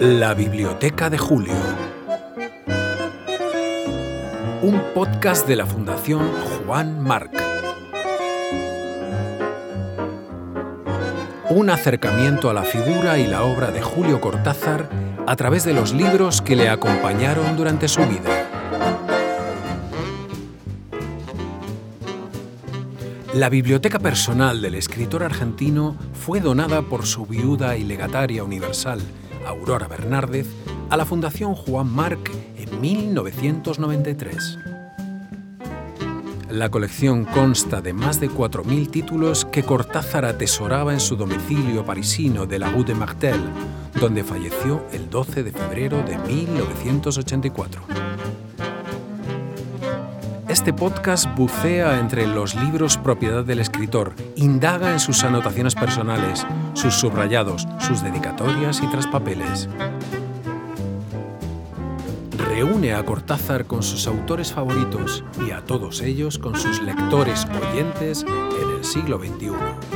La Biblioteca de Julio. Un podcast de la Fundación Juan Marc. Un acercamiento a la figura y la obra de Julio Cortázar a través de los libros que le acompañaron durante su vida. La biblioteca personal del escritor argentino fue donada por su viuda y legataria universal, Aurora Bernárdez, a la Fundación Juan Marc en 1993. La colección consta de más de 4.000 títulos que Cortázar atesoraba en su domicilio parisino de la Rue de Martel, donde falleció el 12 de febrero de 1984. Este podcast bucea entre los libros propiedad del escritor, indaga en sus anotaciones personales, sus subrayados, sus dedicatorias y traspapeles. Reúne a Cortázar con sus autores favoritos y a todos ellos con sus lectores oyentes en el siglo XXI.